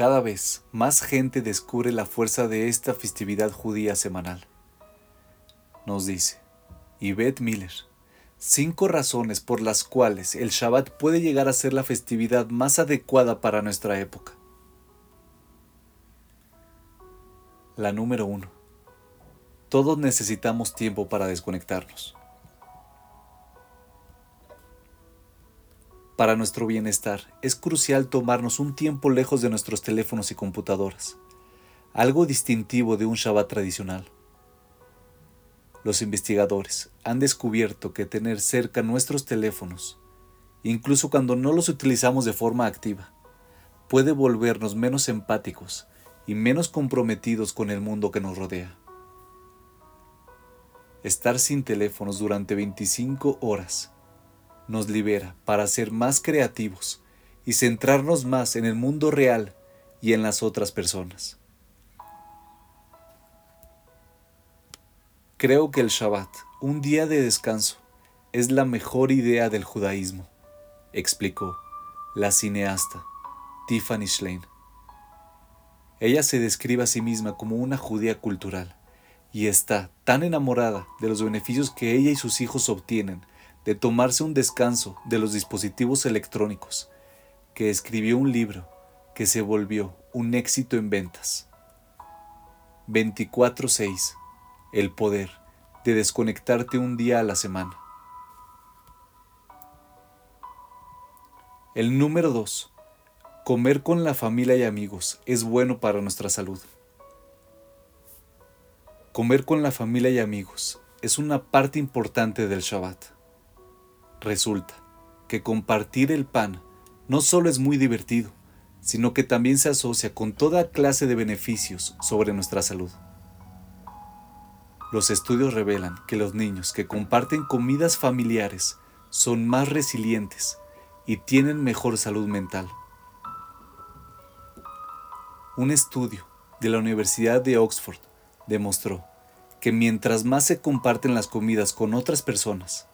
cada vez más gente descubre la fuerza de esta festividad judía semanal. Nos dice Yvette Miller, cinco razones por las cuales el Shabbat puede llegar a ser la festividad más adecuada para nuestra época. La número uno. Todos necesitamos tiempo para desconectarnos. Para nuestro bienestar es crucial tomarnos un tiempo lejos de nuestros teléfonos y computadoras, algo distintivo de un Shabbat tradicional. Los investigadores han descubierto que tener cerca nuestros teléfonos, incluso cuando no los utilizamos de forma activa, puede volvernos menos empáticos y menos comprometidos con el mundo que nos rodea. Estar sin teléfonos durante 25 horas nos libera para ser más creativos y centrarnos más en el mundo real y en las otras personas. Creo que el Shabbat, un día de descanso, es la mejor idea del judaísmo, explicó la cineasta Tiffany Schlein. Ella se describe a sí misma como una judía cultural y está tan enamorada de los beneficios que ella y sus hijos obtienen de tomarse un descanso de los dispositivos electrónicos, que escribió un libro que se volvió un éxito en ventas. 24.6. El poder de desconectarte un día a la semana. El número 2. Comer con la familia y amigos es bueno para nuestra salud. Comer con la familia y amigos es una parte importante del Shabbat. Resulta que compartir el pan no solo es muy divertido, sino que también se asocia con toda clase de beneficios sobre nuestra salud. Los estudios revelan que los niños que comparten comidas familiares son más resilientes y tienen mejor salud mental. Un estudio de la Universidad de Oxford demostró que mientras más se comparten las comidas con otras personas,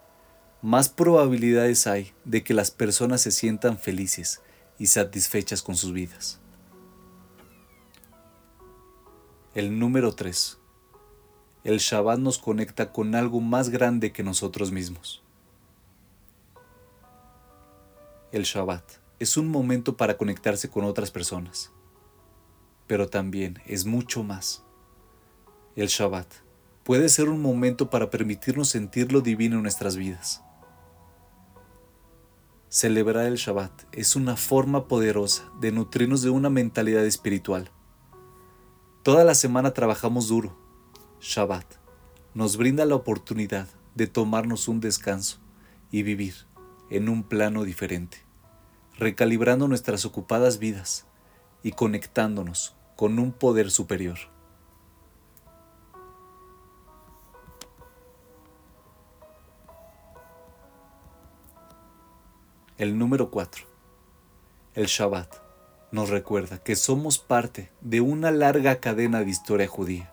más probabilidades hay de que las personas se sientan felices y satisfechas con sus vidas. El número 3. El Shabbat nos conecta con algo más grande que nosotros mismos. El Shabbat es un momento para conectarse con otras personas, pero también es mucho más. El Shabbat puede ser un momento para permitirnos sentir lo divino en nuestras vidas Celebrar el Shabbat es una forma poderosa de nutrirnos de una mentalidad espiritual. Toda la semana trabajamos duro. Shabbat nos brinda la oportunidad de tomarnos un descanso y vivir en un plano diferente, recalibrando nuestras ocupadas vidas y conectándonos con un poder superior. El número 4. El Shabbat nos recuerda que somos parte de una larga cadena de historia judía.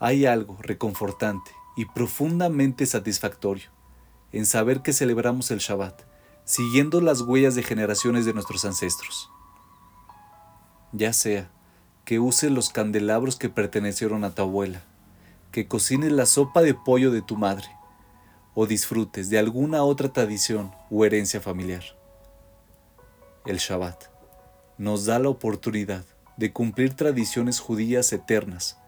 Hay algo reconfortante y profundamente satisfactorio en saber que celebramos el Shabbat siguiendo las huellas de generaciones de nuestros ancestros. Ya sea que uses los candelabros que pertenecieron a tu abuela, que cocines la sopa de pollo de tu madre, o disfrutes de alguna otra tradición o herencia familiar. El Shabbat nos da la oportunidad de cumplir tradiciones judías eternas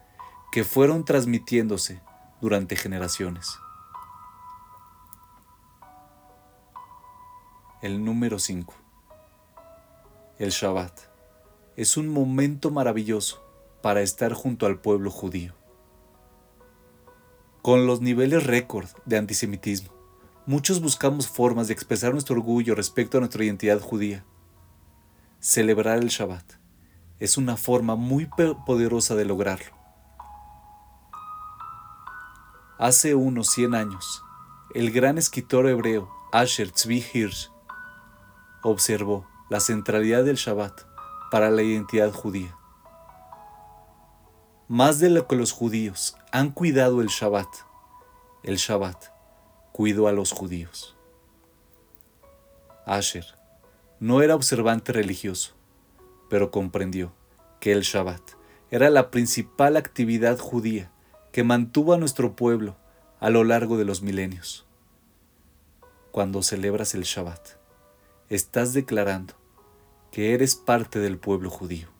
que fueron transmitiéndose durante generaciones. El número 5. El Shabbat es un momento maravilloso para estar junto al pueblo judío. Con los niveles récord de antisemitismo, muchos buscamos formas de expresar nuestro orgullo respecto a nuestra identidad judía. Celebrar el Shabbat es una forma muy poderosa de lograrlo. Hace unos 100 años, el gran escritor hebreo Asher Tzvi Hirsch observó la centralidad del Shabbat para la identidad judía. Más de lo que los judíos han cuidado el Shabbat, el Shabbat cuidó a los judíos. Asher no era observante religioso, pero comprendió que el Shabbat era la principal actividad judía que mantuvo a nuestro pueblo a lo largo de los milenios. Cuando celebras el Shabbat, estás declarando que eres parte del pueblo judío.